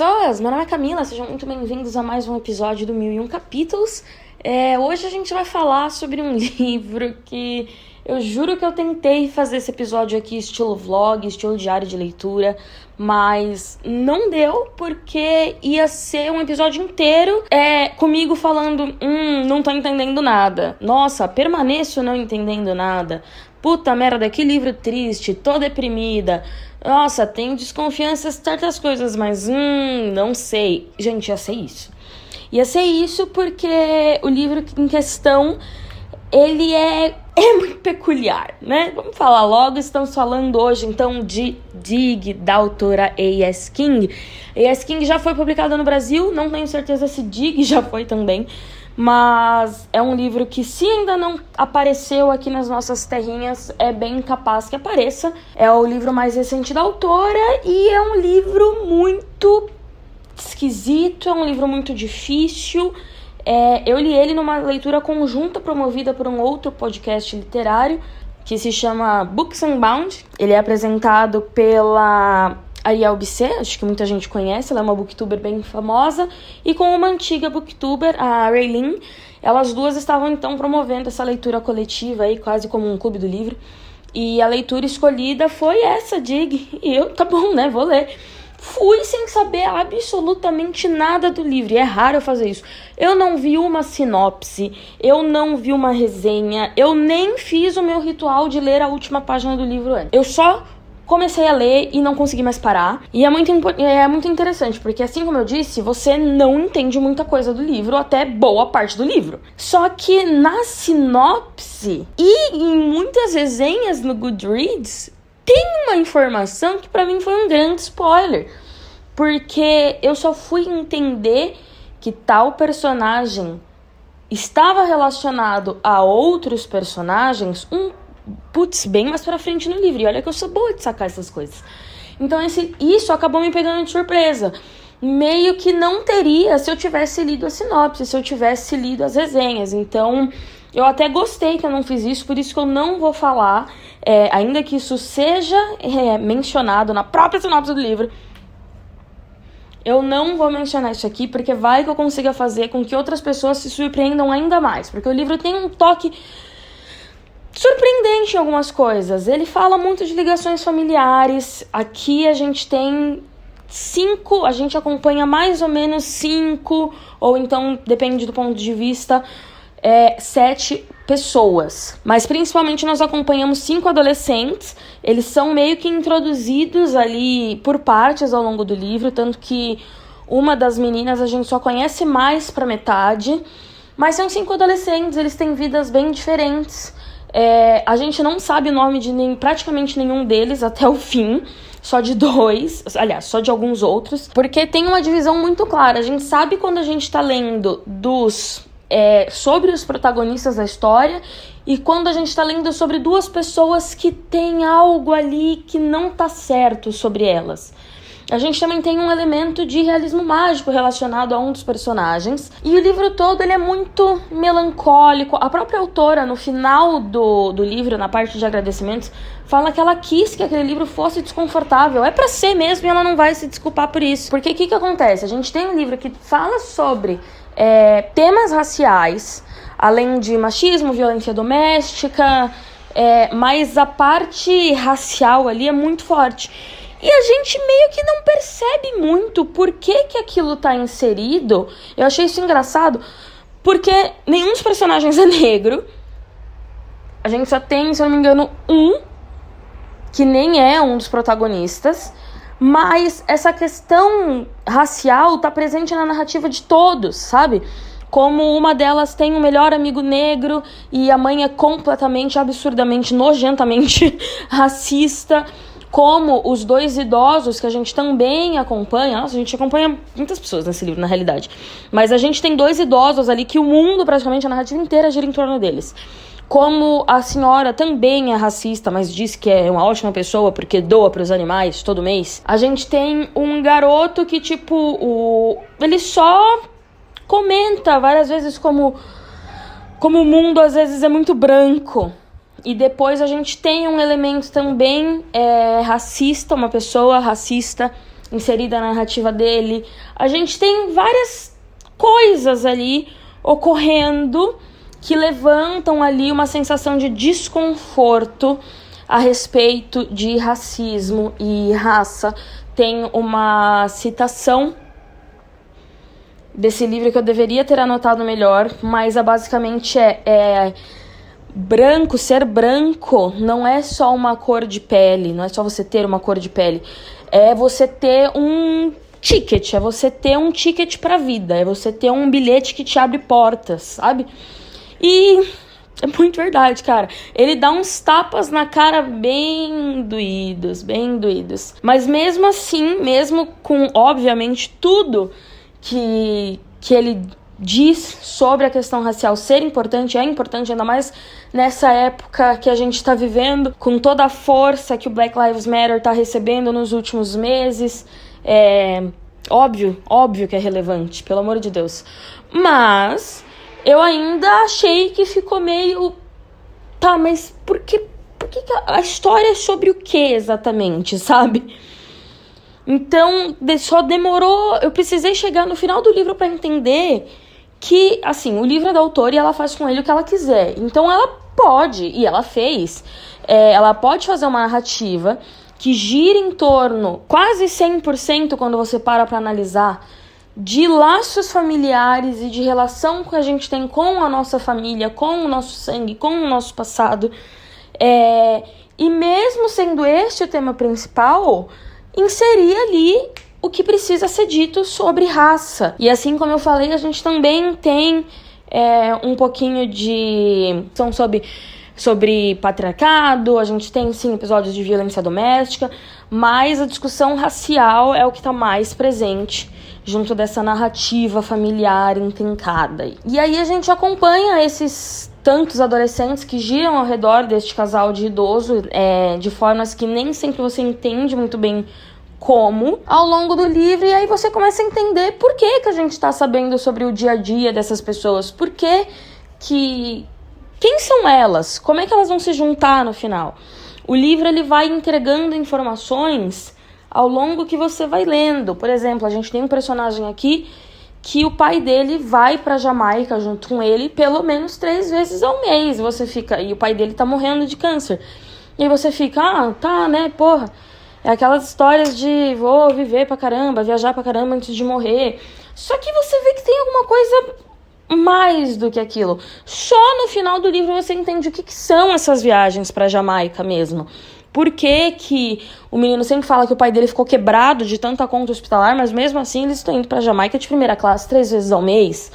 pessoas! Meu nome é Camila, sejam muito bem-vindos a mais um episódio do Mil e Um Capítulos. É, hoje a gente vai falar sobre um livro que eu juro que eu tentei fazer esse episódio aqui estilo vlog, estilo diário de leitura, mas não deu porque ia ser um episódio inteiro é, comigo falando: hum, não tô entendendo nada. Nossa, permaneço não entendendo nada. Puta merda, que livro triste, tô deprimida. Nossa, tenho desconfianças em certas coisas, mas hum, não sei. Gente, ia ser isso. Ia ser isso porque o livro em questão, ele é, é muito peculiar, né? Vamos falar logo, estamos falando hoje então de Dig, da autora A.S. King. A.S. King já foi publicada no Brasil, não tenho certeza se Dig já foi também, mas é um livro que, se ainda não apareceu aqui nas nossas terrinhas, é bem capaz que apareça. É o livro mais recente da autora e é um livro muito esquisito, é um livro muito difícil. É, eu li ele numa leitura conjunta promovida por um outro podcast literário que se chama Books Unbound. Ele é apresentado pela Ariel Bisset, acho que muita gente conhece, ela é uma booktuber bem famosa, e com uma antiga booktuber, a Raylene. Elas duas estavam então promovendo essa leitura coletiva aí, quase como um clube do livro. E a leitura escolhida foi essa, Dig. E eu, tá bom, né? Vou ler. Fui sem saber absolutamente nada do livro. E é raro eu fazer isso. Eu não vi uma sinopse, eu não vi uma resenha, eu nem fiz o meu ritual de ler a última página do livro antes. Eu só comecei a ler e não consegui mais parar. E é muito, é muito interessante, porque assim como eu disse, você não entende muita coisa do livro, até boa parte do livro. Só que na sinopse e em muitas resenhas no Goodreads, tem uma informação que para mim foi um grande spoiler. Porque eu só fui entender que tal personagem estava relacionado a outros personagens um putz, bem mais pra frente no livro. E olha que eu sou boa de sacar essas coisas. Então, esse, isso acabou me pegando de surpresa. Meio que não teria se eu tivesse lido a sinopse, se eu tivesse lido as resenhas. Então, eu até gostei que eu não fiz isso, por isso que eu não vou falar, é, ainda que isso seja é, mencionado na própria sinopse do livro. Eu não vou mencionar isso aqui, porque vai que eu consiga fazer com que outras pessoas se surpreendam ainda mais. Porque o livro tem um toque surpreendente em algumas coisas. Ele fala muito de ligações familiares. Aqui a gente tem cinco, a gente acompanha mais ou menos cinco, ou então, depende do ponto de vista, é, sete pessoas. Mas principalmente nós acompanhamos cinco adolescentes. Eles são meio que introduzidos ali por partes ao longo do livro, tanto que uma das meninas a gente só conhece mais para metade. Mas são cinco adolescentes, eles têm vidas bem diferentes. É, a gente não sabe o nome de nem, praticamente nenhum deles até o fim. Só de dois, aliás, só de alguns outros. Porque tem uma divisão muito clara. A gente sabe quando a gente tá lendo dos. É, sobre os protagonistas da história e quando a gente tá lendo sobre duas pessoas que tem algo ali que não tá certo sobre elas. A gente também tem um elemento de realismo mágico relacionado a um dos personagens. E o livro todo ele é muito melancólico. A própria autora, no final do, do livro, na parte de agradecimentos, fala que ela quis que aquele livro fosse desconfortável. É para ser mesmo e ela não vai se desculpar por isso. Porque o que, que acontece? A gente tem um livro que fala sobre é, temas raciais, além de machismo, violência doméstica, é, mas a parte racial ali é muito forte. E a gente meio que não percebe muito por que, que aquilo tá inserido. Eu achei isso engraçado, porque nenhum dos personagens é negro. A gente só tem, se eu não me engano, um que nem é um dos protagonistas. Mas essa questão racial tá presente na narrativa de todos, sabe? Como uma delas tem um melhor amigo negro e a mãe é completamente, absurdamente, nojentamente racista como os dois idosos que a gente também acompanha. Nossa, a gente acompanha muitas pessoas nesse livro, na realidade. Mas a gente tem dois idosos ali que o mundo, praticamente, a narrativa inteira gira em torno deles. Como a senhora também é racista, mas diz que é uma ótima pessoa porque doa para os animais todo mês. A gente tem um garoto que, tipo, o... ele só comenta várias vezes como como o mundo às vezes é muito branco e depois a gente tem um elemento também é, racista, uma pessoa racista inserida na narrativa dele. A gente tem várias coisas ali ocorrendo que levantam ali uma sensação de desconforto a respeito de racismo e raça. Tem uma citação desse livro que eu deveria ter anotado melhor, mas basicamente é, é branco, ser branco não é só uma cor de pele, não é só você ter uma cor de pele, é você ter um ticket, é você ter um ticket para vida, é você ter um bilhete que te abre portas, sabe? E é muito verdade, cara. Ele dá uns tapas na cara bem doídos, bem doídos. Mas mesmo assim, mesmo com, obviamente, tudo que, que ele diz sobre a questão racial ser importante, é importante, ainda mais nessa época que a gente está vivendo, com toda a força que o Black Lives Matter está recebendo nos últimos meses. É óbvio, óbvio que é relevante, pelo amor de Deus. Mas eu ainda achei que ficou meio. Tá, mas por que, por que, a história é sobre o que exatamente, sabe? Então, só demorou. Eu precisei chegar no final do livro para entender que, assim, o livro é da autora e ela faz com ele o que ela quiser. Então, ela pode, e ela fez, é, ela pode fazer uma narrativa que gira em torno, quase 100% quando você para para analisar, de laços familiares e de relação que a gente tem com a nossa família, com o nosso sangue, com o nosso passado. É, e mesmo sendo este o tema principal, inserir ali o que precisa ser dito sobre raça. E assim como eu falei, a gente também tem é, um pouquinho de. são sobre sobre patriarcado, a gente tem sim episódios de violência doméstica, mas a discussão racial é o que está mais presente junto dessa narrativa familiar intrincada. E aí a gente acompanha esses tantos adolescentes que giram ao redor deste casal de idoso é, de formas que nem sempre você entende muito bem como ao longo do livro e aí você começa a entender por que, que a gente está sabendo sobre o dia a dia dessas pessoas, por que que quem são elas? Como é que elas vão se juntar no final? O livro ele vai entregando informações ao longo que você vai lendo. Por exemplo, a gente tem um personagem aqui que o pai dele vai para Jamaica junto com ele pelo menos três vezes ao mês. Você fica e o pai dele tá morrendo de câncer. E aí você fica, ah, tá, né, porra. É aquelas histórias de vou viver pra caramba, viajar pra caramba antes de morrer. Só que você vê que tem alguma coisa mais do que aquilo. Só no final do livro você entende o que, que são essas viagens para Jamaica mesmo. Por que, que o menino sempre fala que o pai dele ficou quebrado de tanta conta hospitalar, mas mesmo assim eles estão indo para Jamaica de primeira classe três vezes ao mês.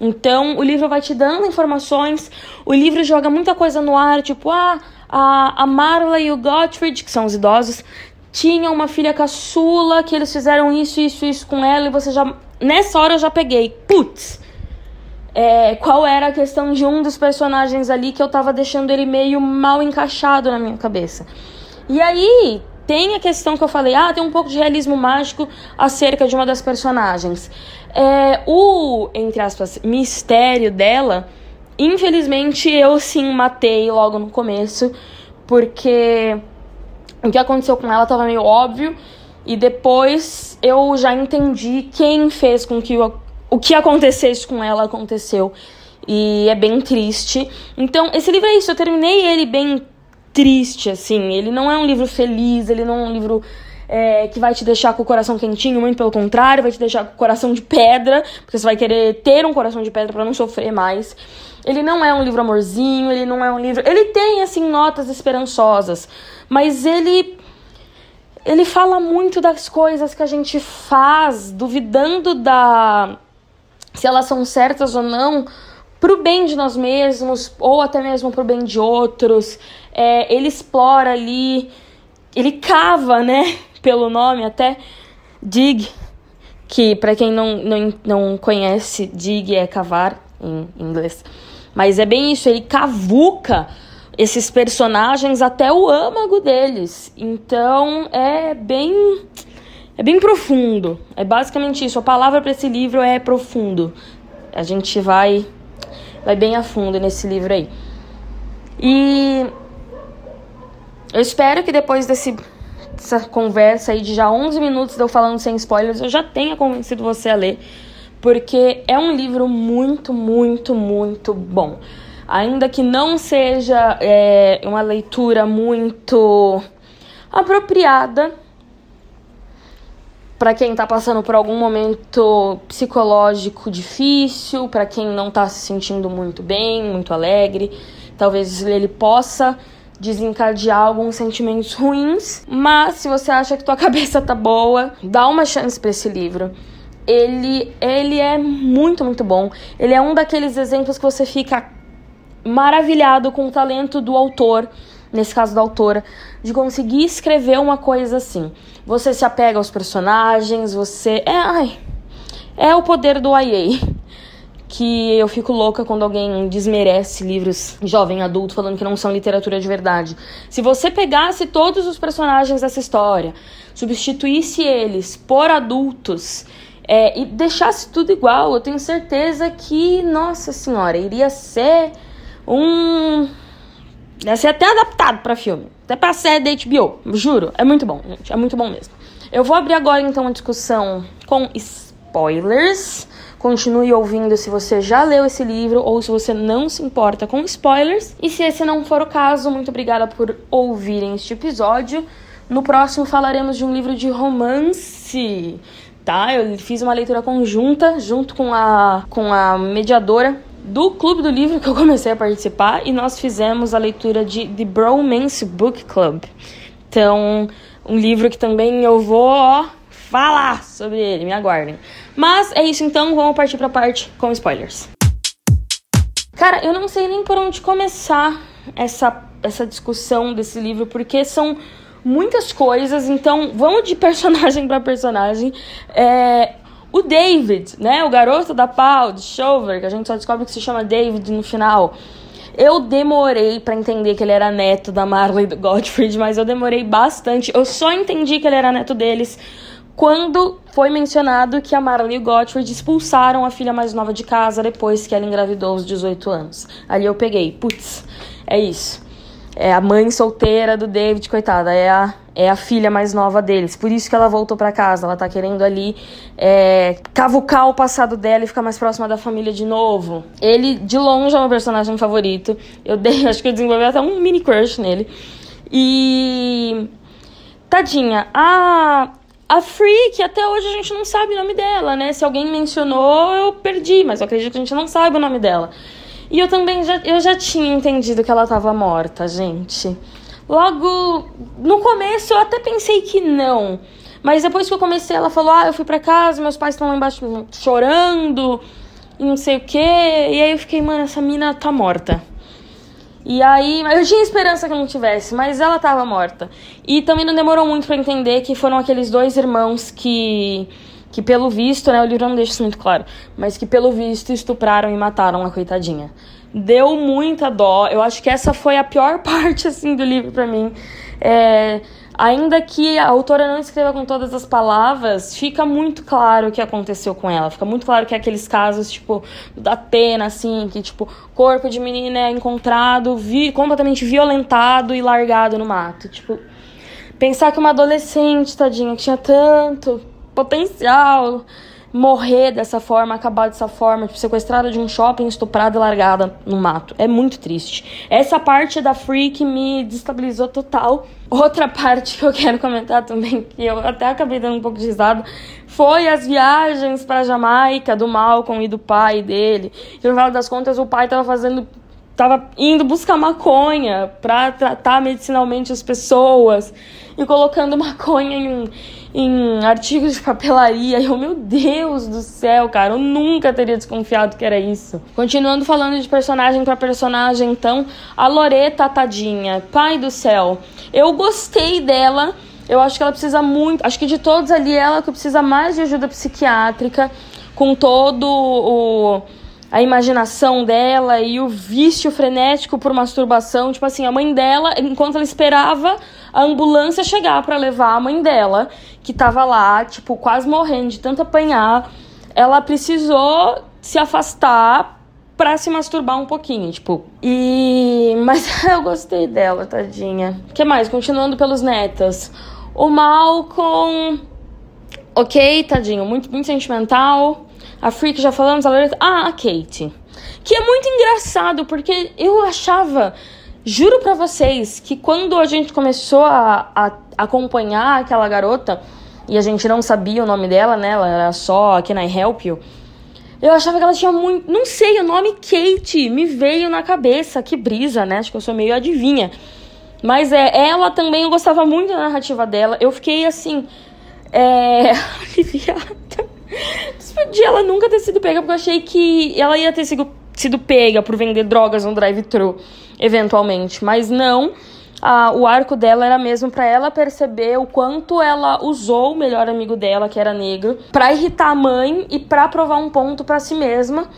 Então, o livro vai te dando informações, o livro joga muita coisa no ar, tipo, ah, a, a Marla e o Gottfried, que são os idosos, tinham uma filha caçula, que eles fizeram isso, isso, isso com ela, e você já. Nessa hora eu já peguei. Putz! é, qual era a questão de um dos personagens ali que eu tava deixando ele meio mal encaixado na minha cabeça. E aí tem a questão que eu falei, ah, tem um pouco de realismo mágico acerca de uma das personagens. É, o, entre aspas, mistério dela, infelizmente eu sim matei logo no começo, porque o que aconteceu com ela tava meio óbvio. E depois eu já entendi quem fez com que o o que acontecesse com ela aconteceu. E é bem triste. Então, esse livro é isso. Eu terminei ele bem triste, assim. Ele não é um livro feliz, ele não é um livro é, que vai te deixar com o coração quentinho, muito pelo contrário, vai te deixar com o coração de pedra, porque você vai querer ter um coração de pedra para não sofrer mais. Ele não é um livro amorzinho, ele não é um livro. Ele tem, assim, notas esperançosas, mas ele. Ele fala muito das coisas que a gente faz, duvidando da se elas são certas ou não, pro bem de nós mesmos, ou até mesmo pro bem de outros. É, ele explora ali, ele cava, né? Pelo nome até, dig, que para quem não, não, não conhece, dig é cavar em inglês. Mas é bem isso, ele cavuca esses personagens até o âmago deles. Então é bem é bem profundo. É basicamente isso. A palavra para esse livro é profundo. A gente vai vai bem a fundo nesse livro aí. E eu espero que depois desse essa conversa aí de já 11 minutos de eu falando sem spoilers, eu já tenha convencido você a ler, porque é um livro muito, muito, muito bom. Ainda que não seja é, uma leitura muito apropriada para quem está passando por algum momento psicológico difícil, para quem não está se sentindo muito bem, muito alegre, talvez ele possa desencadear alguns sentimentos ruins, mas se você acha que tua cabeça tá boa, dá uma chance para esse livro. Ele ele é muito, muito bom. Ele é um daqueles exemplos que você fica maravilhado com o talento do autor, nesse caso da autora, de conseguir escrever uma coisa assim. Você se apega aos personagens, você é, ai, é o poder do YA que eu fico louca quando alguém desmerece livros jovem adulto falando que não são literatura de verdade. Se você pegasse todos os personagens dessa história, substituísse eles por adultos é, e deixasse tudo igual, eu tenho certeza que, nossa senhora, iria ser um. Ia ser até adaptado para filme. Até pra série da HBO. Juro. É muito bom, gente. É muito bom mesmo. Eu vou abrir agora então uma discussão com spoilers. Continue ouvindo se você já leu esse livro ou se você não se importa com spoilers. E se esse não for o caso, muito obrigada por ouvirem este episódio. No próximo falaremos de um livro de romance, tá? Eu fiz uma leitura conjunta junto com a, com a mediadora do Clube do Livro que eu comecei a participar e nós fizemos a leitura de The Bromance Book Club. Então, um livro que também eu vou ó, falar sobre ele, me aguardem. Mas é isso então, vamos partir pra parte com spoilers. Cara, eu não sei nem por onde começar essa, essa discussão desse livro, porque são muitas coisas, então vamos de personagem para personagem. É, o David, né, o garoto da pau, de Shover, que a gente só descobre que se chama David no final. Eu demorei para entender que ele era neto da Marley e do Godfrey, mas eu demorei bastante. Eu só entendi que ele era neto deles quando foi mencionado que a Marley e o Gottfried expulsaram a filha mais nova de casa depois que ela engravidou aos 18 anos. Ali eu peguei, putz, é isso. É a mãe solteira do David, coitada, é a, é a filha mais nova deles. Por isso que ela voltou para casa. Ela tá querendo ali é, cavucar o passado dela e ficar mais próxima da família de novo. Ele, de longe, é meu personagem favorito. Eu dei, acho que eu desenvolvi até um mini crush nele. E. Tadinha, a, a Freak, até hoje a gente não sabe o nome dela, né? Se alguém mencionou, eu perdi, mas eu acredito que a gente não sabe o nome dela. E eu também já, eu já tinha entendido que ela estava morta, gente. Logo no começo eu até pensei que não. Mas depois que eu comecei, ela falou: Ah, eu fui pra casa, meus pais estão lá embaixo chorando, e não sei o quê. E aí eu fiquei, mano, essa mina tá morta. E aí, eu tinha esperança que não tivesse, mas ela tava morta. E também não demorou muito para entender que foram aqueles dois irmãos que que pelo visto, né, o livro não deixa isso muito claro, mas que pelo visto estupraram e mataram a coitadinha. Deu muita dó. Eu acho que essa foi a pior parte assim do livro para mim. É, Ainda que a autora não escreva com todas as palavras, fica muito claro o que aconteceu com ela. Fica muito claro que é aqueles casos, tipo, da Atena, assim, que, tipo, corpo de menina é encontrado vi completamente violentado e largado no mato. Tipo, pensar que uma adolescente, tadinha, que tinha tanto potencial morrer dessa forma, acabar dessa forma, tipo, sequestrada de um shopping, estuprada e largada no mato. É muito triste. Essa parte da Freak me destabilizou total. Outra parte que eu quero comentar também, que eu até acabei dando um pouco de risada, foi as viagens para Jamaica do Malcolm e do pai dele. E no final das contas, o pai tava fazendo tava indo buscar maconha para tratar medicinalmente as pessoas e colocando maconha em, em artigos de papelaria. Eu, meu Deus do céu, cara, eu nunca teria desconfiado que era isso. Continuando falando de personagem para personagem, então, a Loreta tadinha, pai do céu. Eu gostei dela. Eu acho que ela precisa muito. Acho que de todos ali, ela que precisa mais de ajuda psiquiátrica, com todo o a imaginação dela e o vício frenético por masturbação. Tipo assim, a mãe dela, enquanto ela esperava a ambulância chegar para levar a mãe dela, que tava lá, tipo, quase morrendo de tanto apanhar, ela precisou se afastar pra se masturbar um pouquinho, tipo. E. Mas eu gostei dela, tadinha. O que mais? Continuando pelos netas. O Malcolm. Ok, tadinho, muito, muito sentimental. A Freak já falamos, a Loretta. Ah, a Kate. Que é muito engraçado, porque eu achava. Juro pra vocês que quando a gente começou a, a acompanhar aquela garota e a gente não sabia o nome dela, né? Ela era só Can I Help You? Eu achava que ela tinha muito. Não sei, o nome Kate me veio na cabeça. Que brisa, né? Acho que eu sou meio adivinha. Mas é, ela também, eu gostava muito da narrativa dela. Eu fiquei assim. É. aliviada. Podia ela nunca ter sido pega, porque eu achei que ela ia ter sido, sido pega por vender drogas no drive-thru, eventualmente. Mas não o arco dela era mesmo para ela perceber o quanto ela usou o melhor amigo dela, que era negro, para irritar a mãe e para provar um ponto para si mesma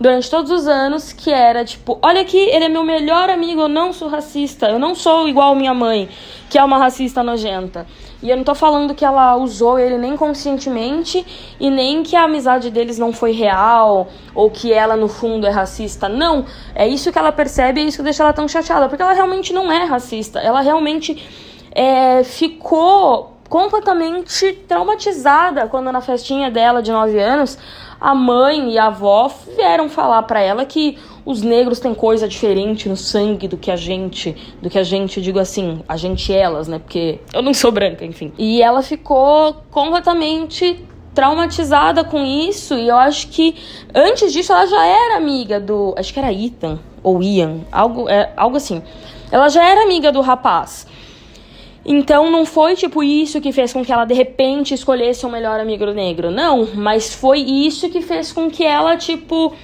durante todos os anos, que era tipo, olha aqui, ele é meu melhor amigo, eu não sou racista, eu não sou igual minha mãe, que é uma racista nojenta. E eu não tô falando que ela usou ele nem conscientemente e nem que a amizade deles não foi real ou que ela no fundo é racista. Não, é isso que ela percebe e é isso que deixa ela tão chateada, porque ela realmente não é racista. Ela realmente é, ficou completamente traumatizada quando na festinha dela de 9 anos a mãe e a avó vieram falar para ela que os negros têm coisa diferente no sangue do que a gente, do que a gente, digo assim, a gente elas, né? Porque eu não sou branca, enfim. E ela ficou completamente traumatizada com isso e eu acho que antes disso ela já era amiga do, acho que era Ethan ou Ian, algo, é, algo assim. Ela já era amiga do rapaz. Então não foi tipo isso que fez com que ela de repente escolhesse um melhor amigo negro, não, mas foi isso que fez com que ela tipo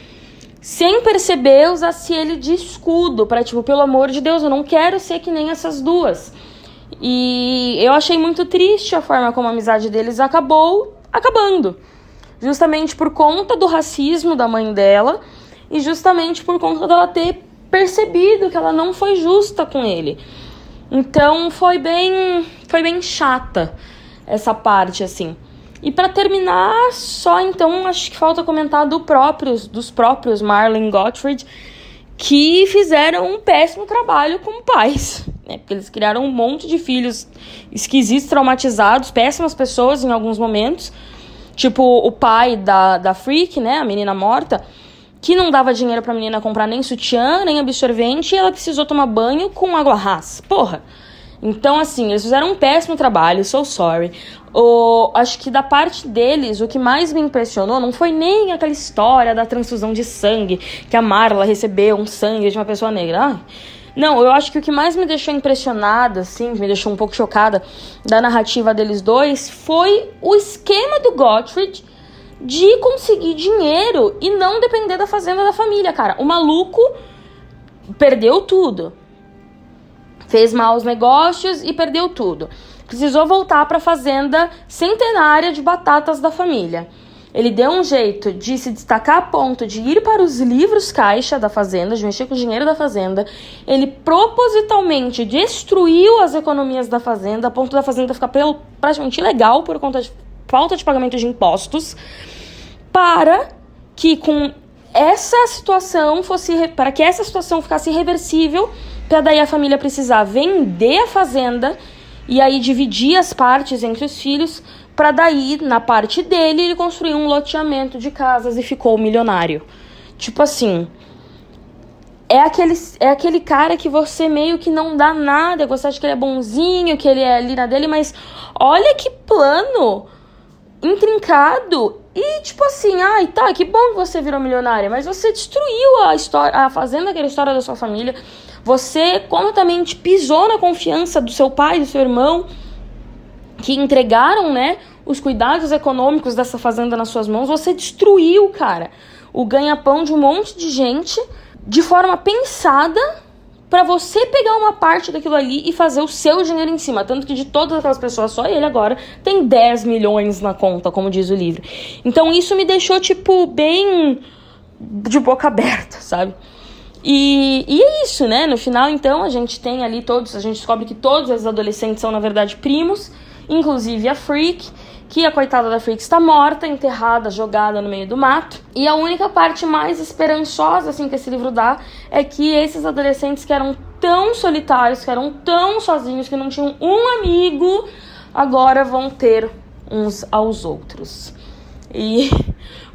sem perceber usasse ele de escudo para tipo, pelo amor de Deus, eu não quero ser que nem essas duas. E eu achei muito triste a forma como a amizade deles acabou acabando. Justamente por conta do racismo da mãe dela e justamente por conta dela ter percebido que ela não foi justa com ele. Então foi bem, foi bem chata essa parte assim. E para terminar, só então acho que falta comentar do próprios, dos próprios Marlon Gottfried que fizeram um péssimo trabalho como pais, né? Porque eles criaram um monte de filhos esquisitos, traumatizados, péssimas pessoas em alguns momentos. Tipo o pai da, da Freak, né, a menina morta, que não dava dinheiro pra menina comprar nem sutiã, nem absorvente, e ela precisou tomar banho com água rasa. Porra! Então, assim, eles fizeram um péssimo trabalho, so sorry. O, acho que da parte deles, o que mais me impressionou não foi nem aquela história da transfusão de sangue, que a Marla recebeu um sangue de uma pessoa negra. Não, eu acho que o que mais me deixou impressionada, assim, me deixou um pouco chocada da narrativa deles dois, foi o esquema do Gottfried de conseguir dinheiro e não depender da fazenda da família, cara. O maluco perdeu tudo. Fez maus negócios e perdeu tudo. Precisou voltar para a fazenda centenária de batatas da família. Ele deu um jeito de se destacar a ponto de ir para os livros caixa da fazenda, de mexer com o dinheiro da fazenda. Ele propositalmente destruiu as economias da fazenda, a ponto da fazenda ficar praticamente ilegal por conta de falta de pagamento de impostos, para que com essa situação fosse para que essa situação ficasse irreversível, para daí a família precisar vender a fazenda e aí dividir as partes entre os filhos, para daí na parte dele ele construir um loteamento de casas e ficou milionário. Tipo assim, é aquele, é aquele cara que você meio que não dá nada, você acha que ele é bonzinho, que ele é ali na dele, mas olha que plano intrincado e tipo assim, ai, tá, que bom que você virou milionária, mas você destruiu a história, a fazenda, aquela história da sua família. Você completamente pisou na confiança do seu pai, do seu irmão, que entregaram, né, os cuidados econômicos dessa fazenda nas suas mãos. Você destruiu, cara, o ganha-pão de um monte de gente de forma pensada para você pegar uma parte daquilo ali e fazer o seu dinheiro em cima. Tanto que de todas aquelas pessoas, só ele agora tem 10 milhões na conta, como diz o livro. Então isso me deixou, tipo, bem de boca aberta, sabe? E, e é isso, né? No final, então, a gente tem ali todos, a gente descobre que todos os adolescentes são, na verdade, primos, inclusive a Freak que a coitada da Freak está morta, enterrada, jogada no meio do mato. E a única parte mais esperançosa assim que esse livro dá é que esses adolescentes que eram tão solitários, que eram tão sozinhos, que não tinham um amigo agora vão ter uns aos outros. E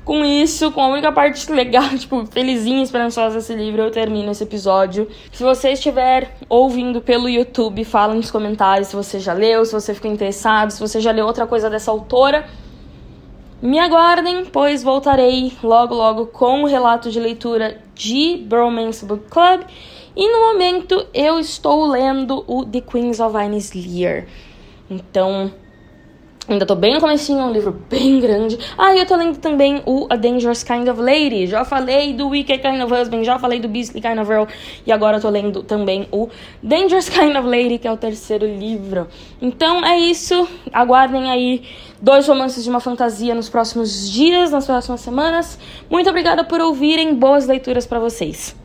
com isso, com a única parte legal, tipo, felizinha e esperançosa desse livro, eu termino esse episódio. Se você estiver ouvindo pelo YouTube, fala nos comentários se você já leu, se você ficou interessado, se você já leu outra coisa dessa autora. Me aguardem, pois voltarei logo logo com o relato de leitura de Bromance Book Club. E no momento eu estou lendo o The Queens of Ines Lear. Então, Ainda tô bem no comecinho, é um livro bem grande. Ah, e eu tô lendo também o A Dangerous Kind of Lady. Já falei do Wicked Kind of Husband, já falei do Beastly Kind of Girl. E agora eu tô lendo também o Dangerous Kind of Lady, que é o terceiro livro. Então é isso. Aguardem aí dois romances de uma fantasia nos próximos dias, nas próximas semanas. Muito obrigada por ouvirem. Boas leituras para vocês.